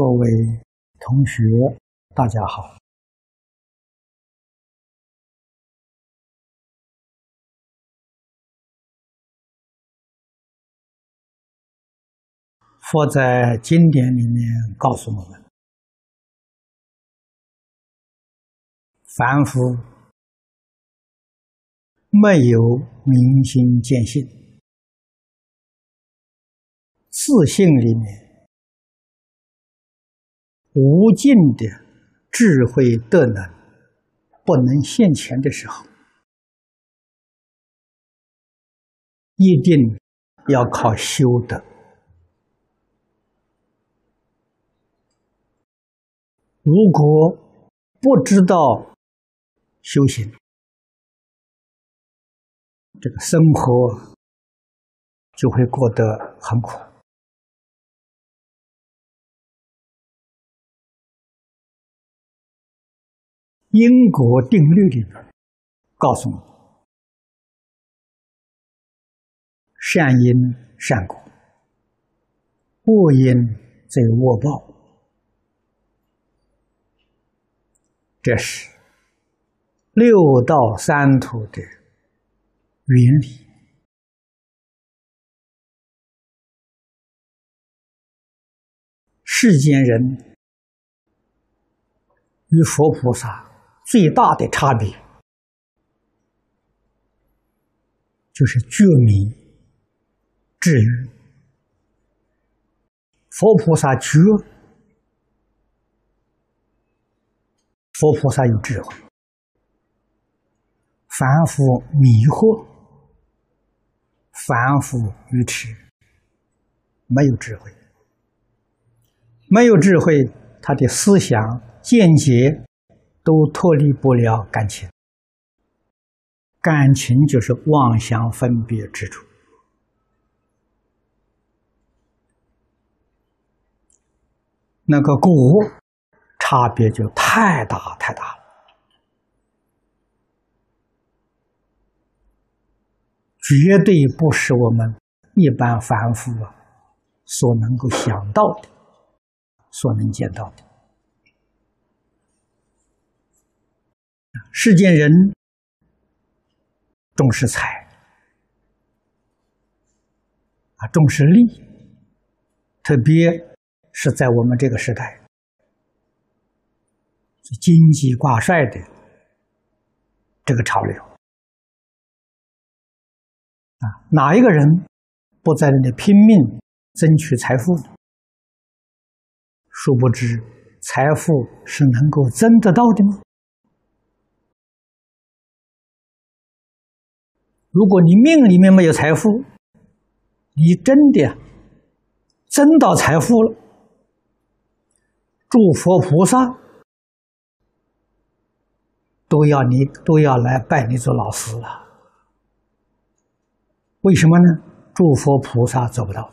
各位同学，大家好。佛在经典里面告诉我们，凡夫没有明心见性，自信里面无尽的智慧德能不能现前的时候，一定要靠修德。如果不知道修行，这个生活就会过得很苦。因果定律里面告诉你：善因善果，恶因则恶报。这是六道三途的原理。世间人与佛菩萨最大的差别，就是觉迷、治愈。佛菩萨觉。佛菩萨有智慧，凡夫迷惑，凡夫愚痴，没有智慧，没有智慧，他的思想见解都脱离不了感情，感情就是妄想分别之处，那个果。差别就太大太大了，绝对不是我们一般凡夫啊所能够想到的，所能见到的。世间人重视财啊，重视利，特别是在我们这个时代。经济挂帅的这个潮流啊，哪一个人不在那里拼命争取财富？殊不知，财富是能够争得到的吗？如果你命里面没有财富，你真的真到财富了，诸佛菩萨。都要你都要来拜你做老师了，为什么呢？诸佛菩萨做不到，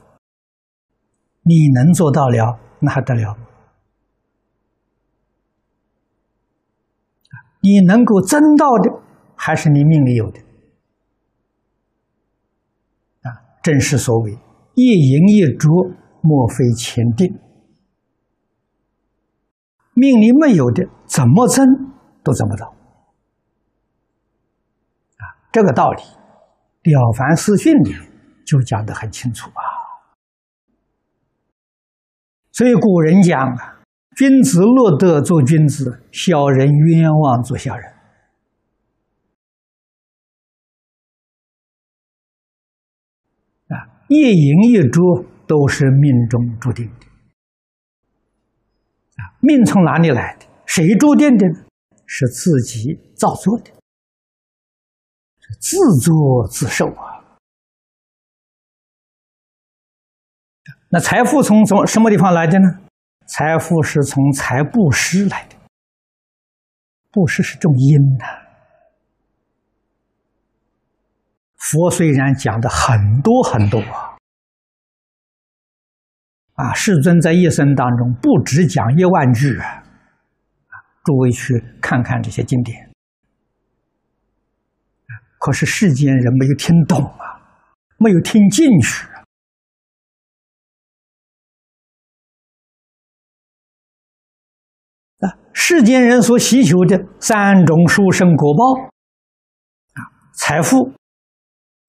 你能做到了，那还得了？你能够争到的，还是你命里有的啊？正是所谓一赢一着，莫非前定。命里没有的，怎么争都争不到。这个道理，《了凡四训》里就讲得很清楚啊。所以古人讲啊：“君子乐得做君子，小人冤枉做小人。”一赢一捉都是命中注定的。啊，命从哪里来的？谁注定的？是自己造作的。自作自受啊！那财富从从什么地方来的呢？财富是从财布施来的，布施是种因的。佛虽然讲的很多很多啊，啊，世尊在一生当中不止讲一万句啊，诸位去看看这些经典。可是世间人没有听懂啊，没有听进去。世间人所希求的三种殊胜果报啊，财富、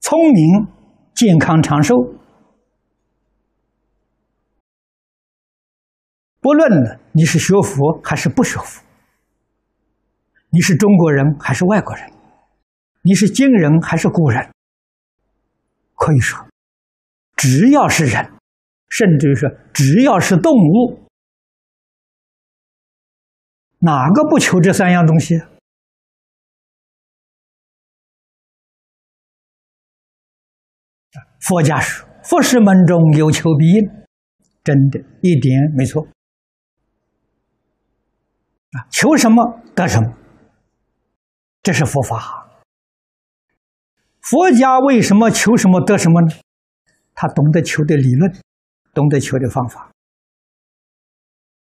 聪明、健康长寿，不论你是学佛还是不学佛，你是中国人还是外国人，你是今人还是古人，可以说，只要是人，甚至于说只要是动物。哪个不求这三样东西？佛家说：“佛事门中有求必应”，真的一点没错。啊，求什么得什么，这是佛法。佛家为什么求什么得什么呢？他懂得求的理论，懂得求的方法。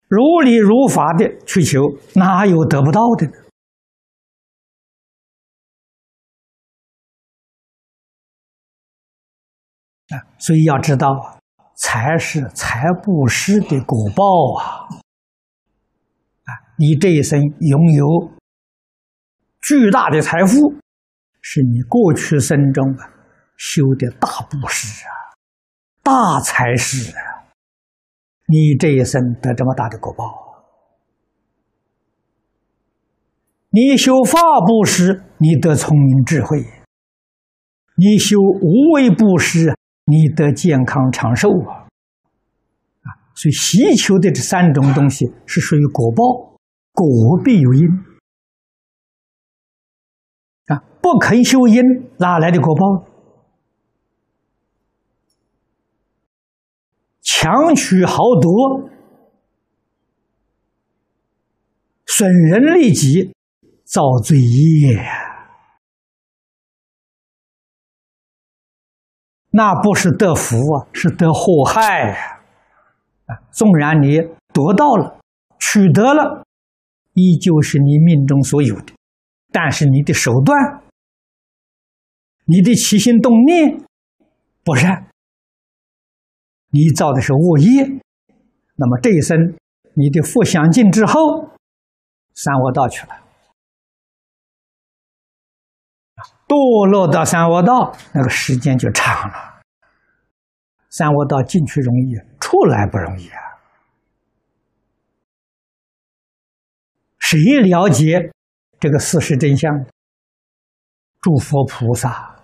如理如法的去求，哪有得不到的呢？所以要知道啊，财是财布施的果报啊！啊，你这一生拥有巨大的财富，是你过去生中啊修的大布施啊，大财施啊。你这一生得这么大的果报，你修法布施，你得聪明智慧；你修无为布施，你得健康长寿啊！啊，所以希求的这三种东西是属于果报，果必有因啊！不肯修因，哪来的果报？强取豪夺，损人利己，造罪业，那不是得福啊，是得祸害！啊，纵然你得到了、取得了，依旧是你命中所有的，但是你的手段、你的起心动念不善。你造的是恶业，那么这一生你的福享尽之后，三恶道去了，堕落到三恶道，那个时间就长了。三恶道进去容易，出来不容易啊！谁了解这个事实真相？诸佛菩萨。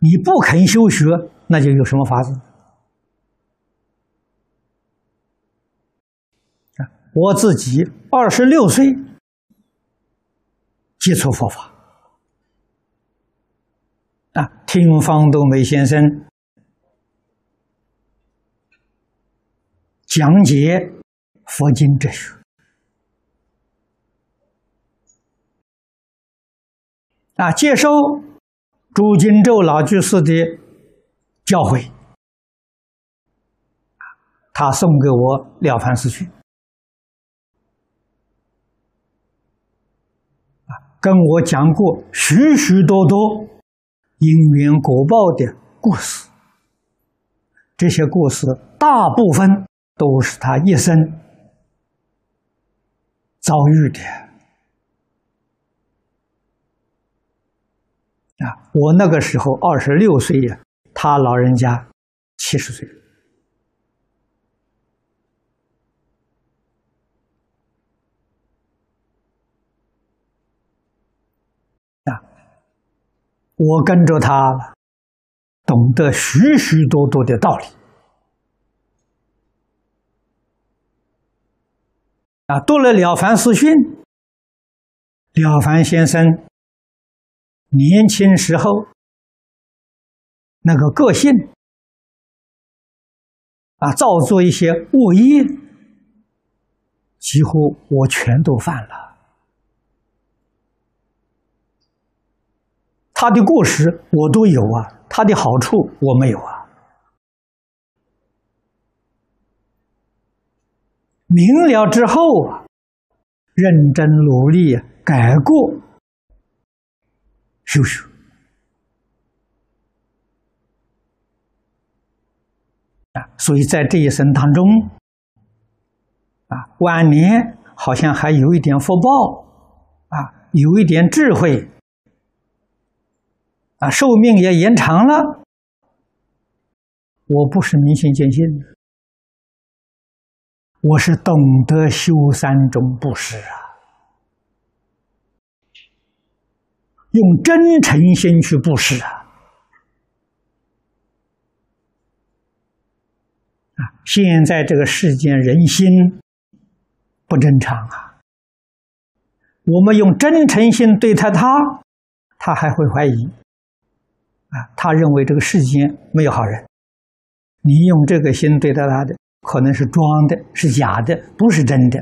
你不肯修学，那就有什么法子？我自己二十六岁接触佛法，啊，听方东梅先生讲解佛经哲学，啊，接受。朱金洲老居士的教诲，他送给我《了凡四训》，跟我讲过许许多多因缘果报的故事。这些故事大部分都是他一生遭遇的。啊，我那个时候二十六岁呀，他老人家七十岁。我跟着他，懂得许许多多的道理。啊，读了《了凡四训》，了凡先生。年轻时候那个个性啊，造作一些恶业，几乎我全都犯了。他的故事我都有啊，他的好处我没有啊。明了之后啊，认真努力改过。修修啊，所以在这一生当中，啊，晚年好像还有一点福报，啊，有一点智慧，啊，寿命也延长了。我不是迷信见性，我是懂得修三种布施啊，用真诚心去布施啊。啊，现在这个世间人心不正常啊！我们用真诚心对待他，他还会怀疑。啊，他认为这个世间没有好人。你用这个心对待他的，可能是装的，是假的，不是真的，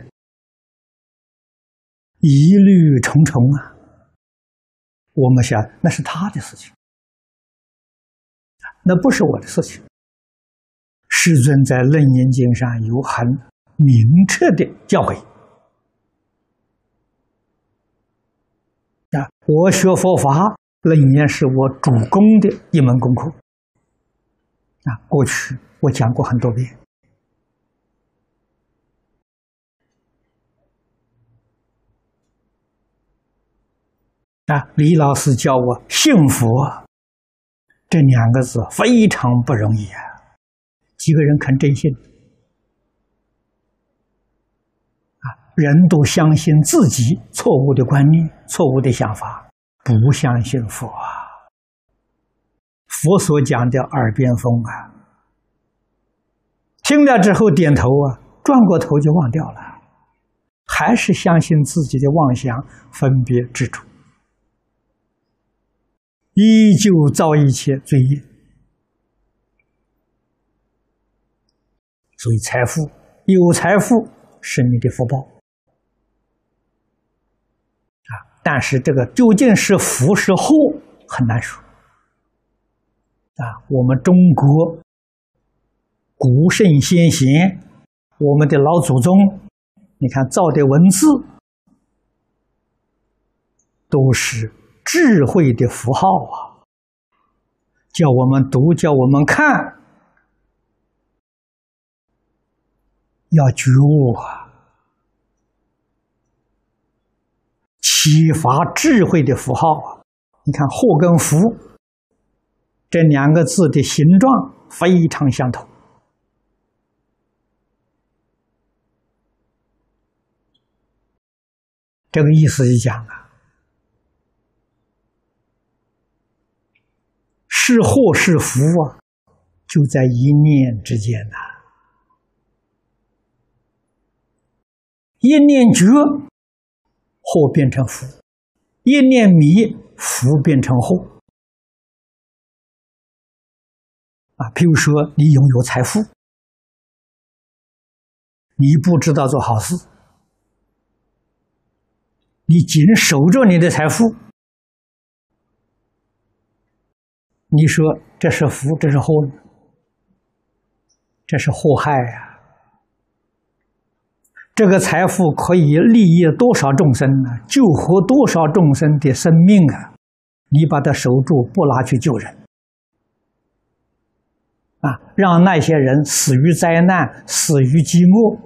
疑虑重重啊！我们想，那是他的事情，那不是我的事情。世尊在《楞严经》上有很明确的教诲啊！我学佛法，楞严是我主攻的一门功课啊！过去我讲过很多遍啊！李老师教我“幸福”这两个字非常不容易啊！几个人肯真信啊？人都相信自己错误的观念、错误的想法，不相信佛啊。佛所讲的耳边风啊，听了之后点头啊，转过头就忘掉了，还是相信自己的妄想、分别执着，依旧造一切罪业。所以，财富有财富是你的福报啊！但是，这个究竟是福是祸，很难说啊。我们中国古圣先贤，我们的老祖宗，你看造的文字都是智慧的符号啊，叫我们读，叫我们看。要觉悟啊！启发智慧的符号啊！你看“祸”跟“福”这两个字的形状非常相同。这个意思就讲啊，是祸是福啊，就在一念之间呐。一念觉，祸变成福；一念迷，福变成祸。啊，譬如说，你拥有财富，你不知道做好事，你紧守着你的财富，你说这是福，这是祸，这是祸害呀。这个财富可以利益多少众生呢？救活多少众生的生命啊！你把它守住，不拿去救人，啊，让那些人死于灾难、死于饥饿，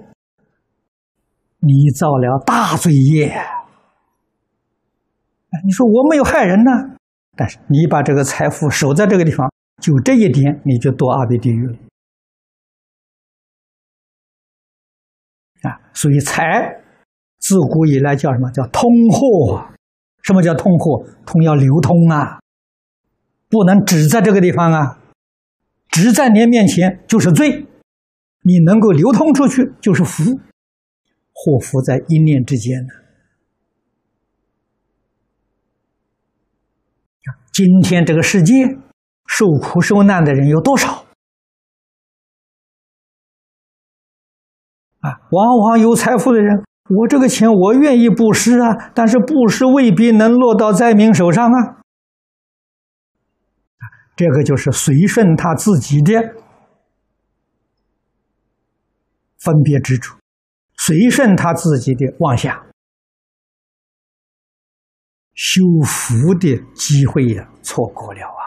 你造了大罪业。你说我没有害人呢，但是你把这个财富守在这个地方，就这一点，你就堕阿鼻地狱了。啊，所以财自古以来叫什么叫通货？什么叫通货？通要流通啊，不能只在这个地方啊，只在你面前就是罪。你能够流通出去就是福，祸福在一念之间呢。今天这个世界受苦受难的人有多少？啊，往往有财富的人，我这个钱我愿意布施啊，但是布施未必能落到灾民手上啊。这个就是随顺他自己的分别之处，随顺他自己的妄想，修福的机会也，错过了啊。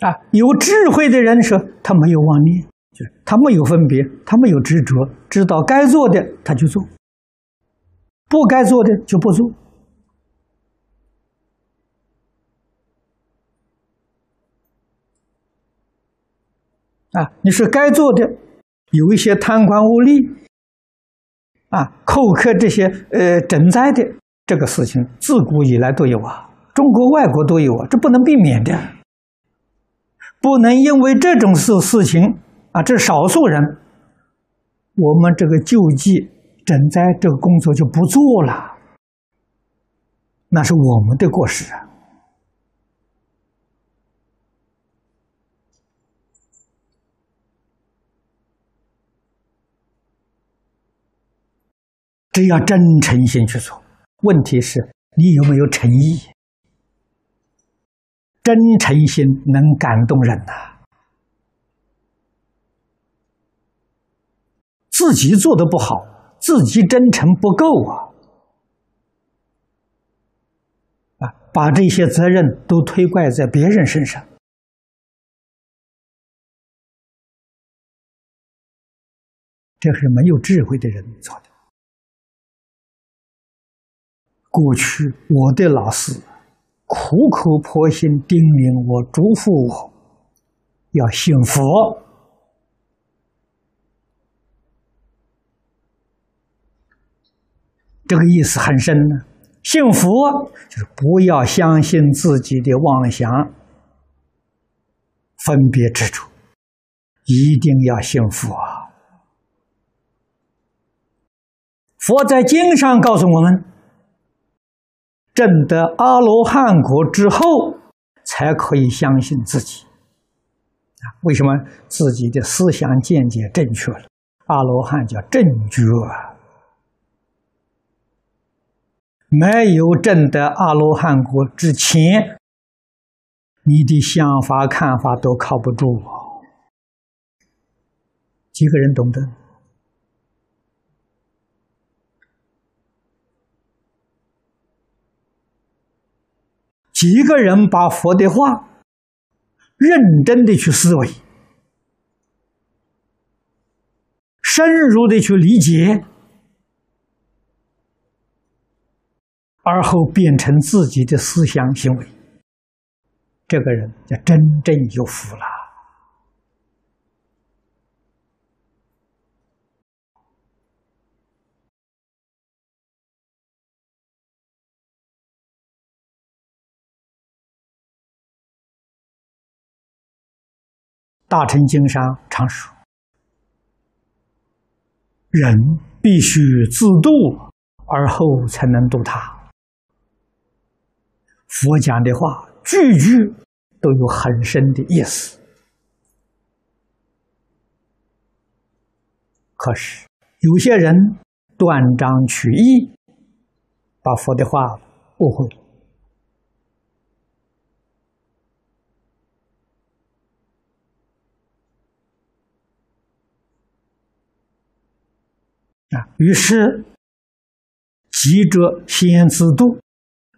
啊，有智慧的人说他没有妄念，就是他没有分别，他没有执着，知道该做的他就做，不该做的就不做。啊，你是该做的，有一些贪官污吏，啊，扣克这些呃赈灾的这个事情，自古以来都有啊，中国外国都有啊，这不能避免的，不能因为这种事事情啊，这少数人，我们这个救济赈灾这个工作就不做了，那是我们的过失啊。只要真诚心去做，问题是你有没有诚意？真诚心能感动人呐。自己做的不好，自己真诚不够啊！啊，把这些责任都推怪在别人身上，这是没有智慧的人做的。过去我的老师苦口婆心叮咛我、嘱咐我，要信佛，这个意思很深呢。信佛就是不要相信自己的妄想、分别执着，一定要信佛啊！佛在经上告诉我们。证得阿罗汉果之后，才可以相信自己啊？为什么自己的思想见解正确了？阿罗汉叫正觉！没有证得阿罗汉果之前，你的想法看法都靠不住！几个人懂得？几个人把佛的话认真的去思维，深入的去理解，而后变成自己的思想行为，这个人就真正有福了。大乘经上常说：“人必须自度，而后才能度他。”佛讲的话句句都有很深的意思，可是有些人断章取义，把佛的话误会了。啊，于是急着先自度，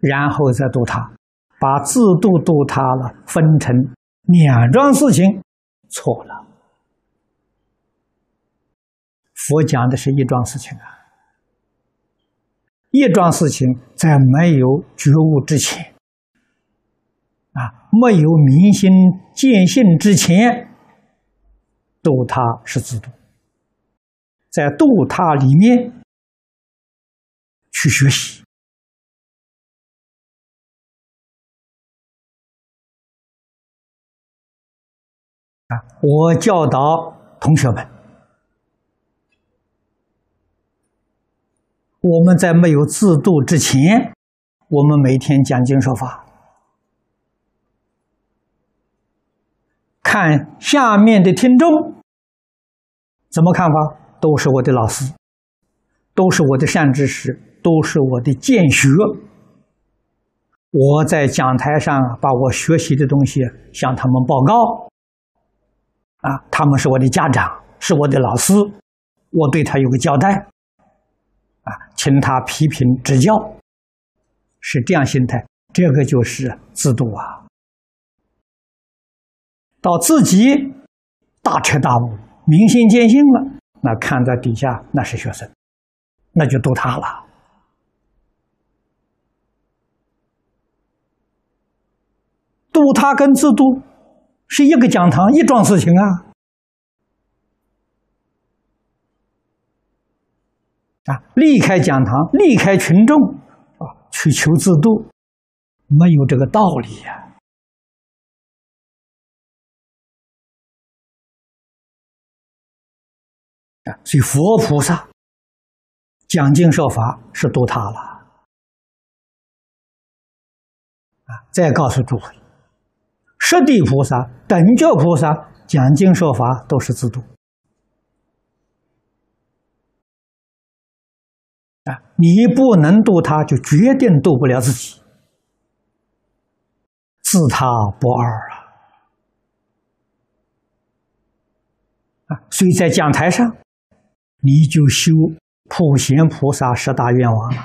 然后再度他，把自度度他了分成两桩事情，错了。佛讲的是一桩事情啊，一桩事情在没有觉悟之前，啊，没有明心见性之前，度他是自度。在度他里面去学习啊！我教导同学们，我们在没有自度之前，我们每天讲经说法，看下面的听众怎么看法。都是我的老师，都是我的善知识，都是我的见学。我在讲台上把我学习的东西向他们报告，啊，他们是我的家长，是我的老师，我对他有个交代，啊，请他批评指教，是这样心态，这个就是自度啊。到自己大彻大悟、明心见性了，那看在底下那是学生，那就度他了。度他跟自度是一个讲堂一桩事情啊！啊，离开讲堂，离开群众啊，去求自度，没有这个道理呀！所以佛菩萨讲经说法是度他了啊！再告诉诸位。十地菩萨、等觉菩萨讲经说法都是自度啊！你不能度他，就决定度不了自己，自他不二啊！啊，所以在讲台上，你就修普贤菩萨十大愿望了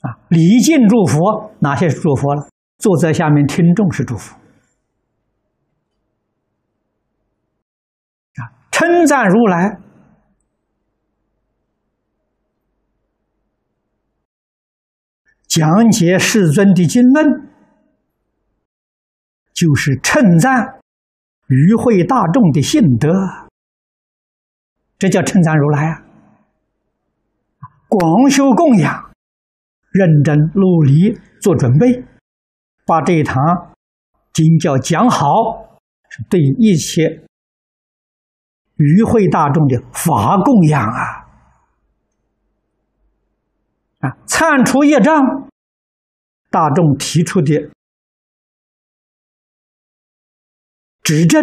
啊！礼敬诸佛，哪些是诸佛了？坐在下面听众是祝福啊，称赞如来，讲解世尊的经论，就是称赞与会大众的信德，这叫称赞如来啊！广修供养，认真努力做准备。把这一堂经教讲好，是对一切与会大众的法供养啊！啊，铲除业障，大众提出的指正，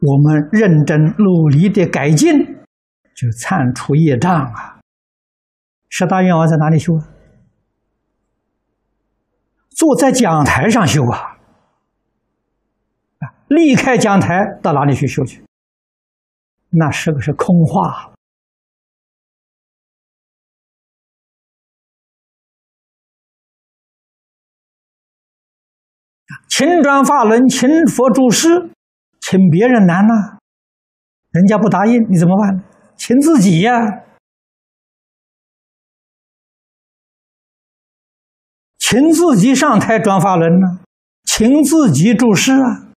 我们认真努力的改进，就铲除业障啊！十大愿望在哪里修啊？坐在讲台上修啊，啊，离开讲台到哪里去修去？那是不是空话？请转法轮，请佛住世，请别人难呐，人家不答应，你怎么办？请自己呀。请自己上台转法轮呢，请自己注释啊！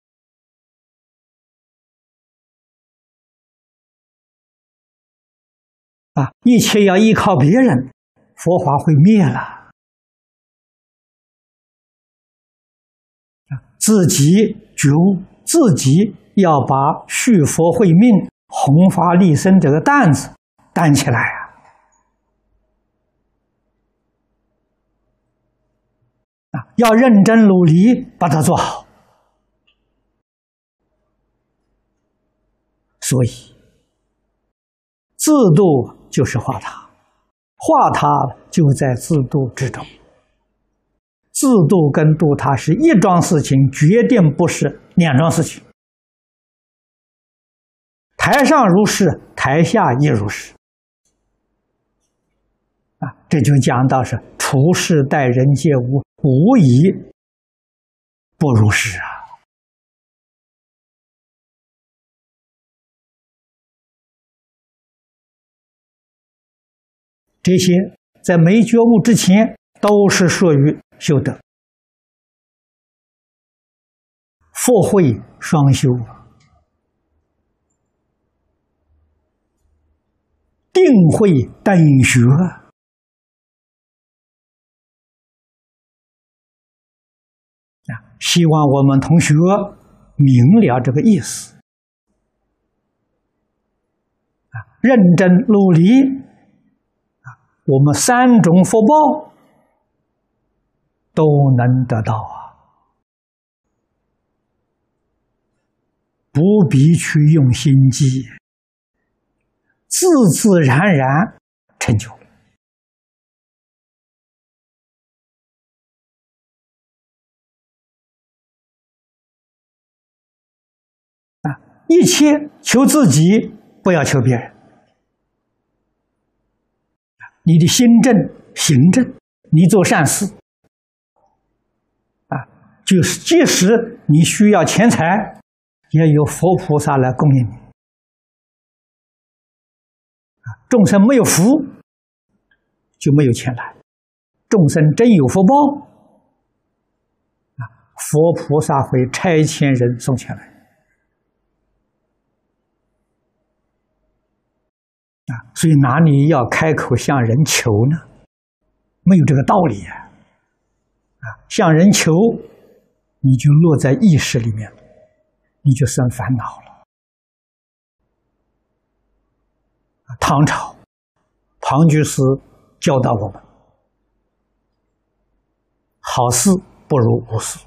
啊，一切要依靠别人，佛法会灭了。啊，自己觉悟，自己要把续佛慧命、弘法利生这个担子担起来啊！啊，要认真努力把它做好。所以，自度就是化他，化他就在自度之中。自度跟度他是一桩事情，决定不是两桩事情。台上如是，台下亦如是。啊，这就讲到是处事待人接物。无疑不如是啊！这些在没觉悟之前，都是属于修德。福慧双修，定慧等学。啊。希望我们同学明了这个意思。啊，认真努力。啊，我们三种福报都能得到啊，不必去用心机，自自然然成就啊。一切求自己，不要求别人。你的心正行正，你做善事，啊，就是即使你需要钱财，也有佛菩萨来供应你。众生没有福，就没有钱来；众生真有福报，啊，佛菩萨会差遣人送钱来。啊，所以哪里要开口向人求呢？没有这个道理啊！啊，向人求，你就落在意识里面，你就生烦恼了。唐朝庞居士教导我们：好事不如无事。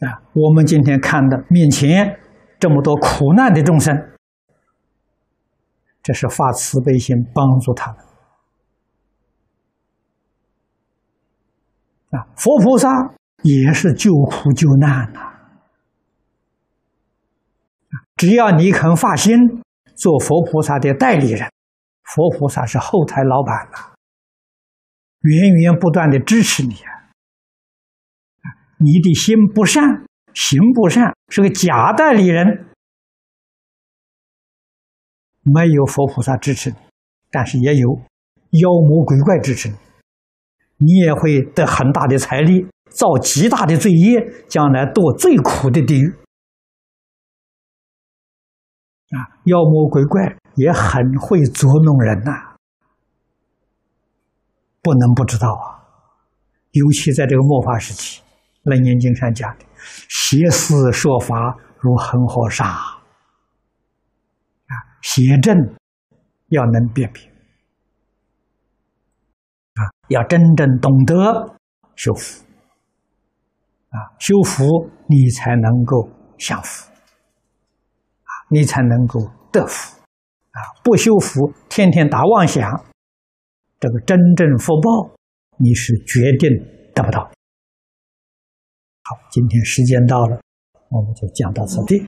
啊，我们今天看的面前。这么多苦难的众生，这是发慈悲心帮助他们啊！佛菩萨也是救苦救难呐！只要你肯发心做佛菩萨的代理人，佛菩萨是后台老板呐，源源不断的支持你啊！你的心不善。行不善是个假代理人，没有佛菩萨支持你，但是也有妖魔鬼怪支持你，你也会得很大的财力，造极大的罪业，将来堕最苦的地狱。啊，妖魔鬼怪也很会捉弄人呐，不能不知道啊，尤其在这个末法时期。楞严经上讲的，邪思说法如恒河沙，啊，邪正要能辨别，啊，要真正懂得修福，啊，修福你才能够享福，你才能够得福，啊，不修福，天天打妄想，这个真正福报你是决定得不到。好，今天时间到了，我们就讲到此地。